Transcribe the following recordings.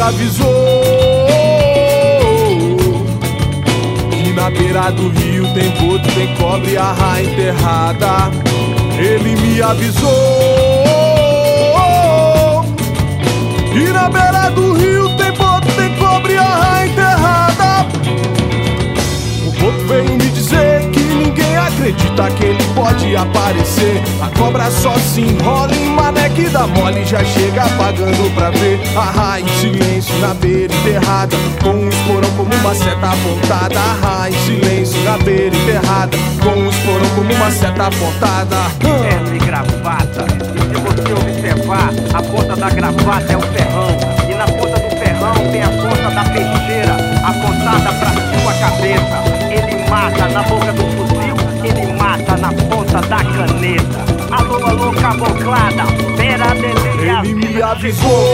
avisou que na beira do rio tem boto, tem cobre, a raia enterrada. Ele me avisou que na beira do rio tem boto, tem cobre, a raia enterrada. O boto veio me dizer que ninguém acredita que ele pode aparecer. A cobra só se enrola que dá mole, já chega apagando pra ver. Em silêncio na beira enterrada, com um esporão como uma seta apontada. Em silêncio na beira enterrada, com um esporão como uma seta apontada. terno e gravata. Se você observar, a ponta da gravata é o ferrão. E na ponta do ferrão tem a ponta da peixeira, apontada pra sua cabeça. Ele mata na boca do fuzil, ele mata na ponta da caneta. Alô, alô, caboclada, dele Ele me avisou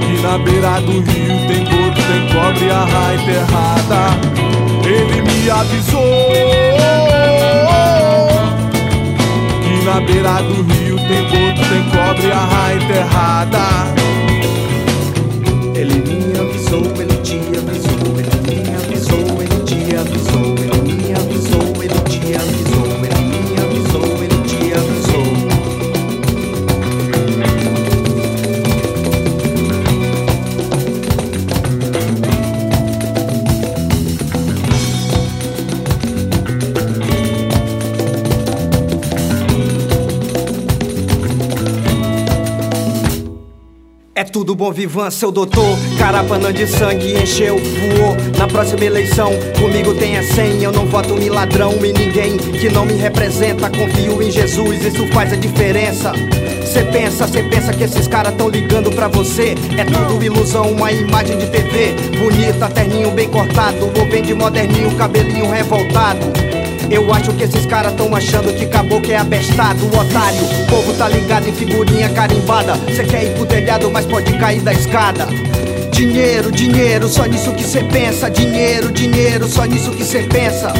que na beira do rio tem boto, tem cobre, a raia enterrada. Ele me avisou que na beira do rio tem boto, tem cobre, a raia enterrada. É tudo bom vivan, seu doutor. Carapana de sangue encheu, voou. Na próxima eleição, comigo tem a senha. Eu não voto em ladrão e ninguém que não me representa. Confio em Jesus, isso faz a diferença. Cê pensa, cê pensa que esses caras tão ligando pra você. É tudo ilusão, uma imagem de TV. Bonita, terninho bem cortado. Ou bem de moderninho, cabelinho revoltado. Eu acho que esses caras tão achando que caboclo é abestado, otário. O povo tá ligado em figurinha carimbada. Cê quer ir pro telhado, mas pode cair da escada. Dinheiro, dinheiro, só nisso que cê pensa. Dinheiro, dinheiro, só nisso que cê pensa.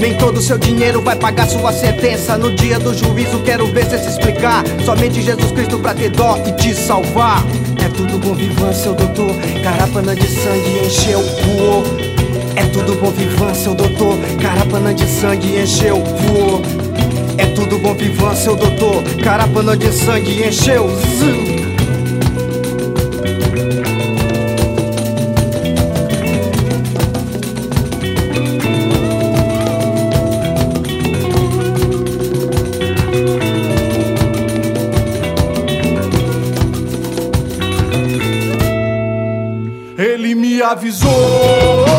Nem todo seu dinheiro vai pagar sua sentença. No dia do juízo, quero ver cê se explicar. Somente Jesus Cristo pra ter dó e te salvar. É tudo bom vivan, seu doutor. Carapana de sangue encheu, voou. É tudo bom vivan, seu doutor. Carapana de sangue encheu, voou. É tudo bom vivan, seu doutor. Carapana de sangue encheu. Me avisou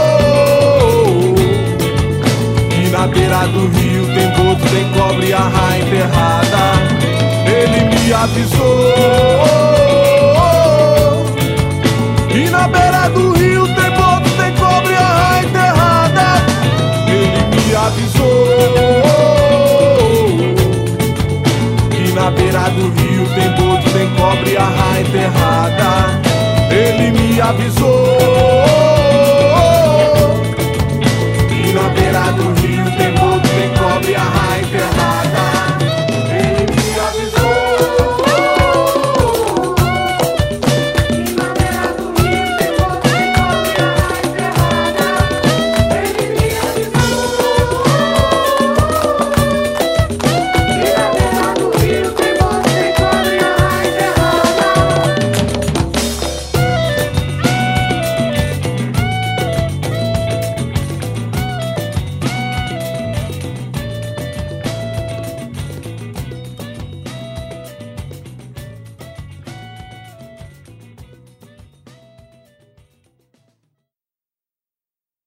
avisou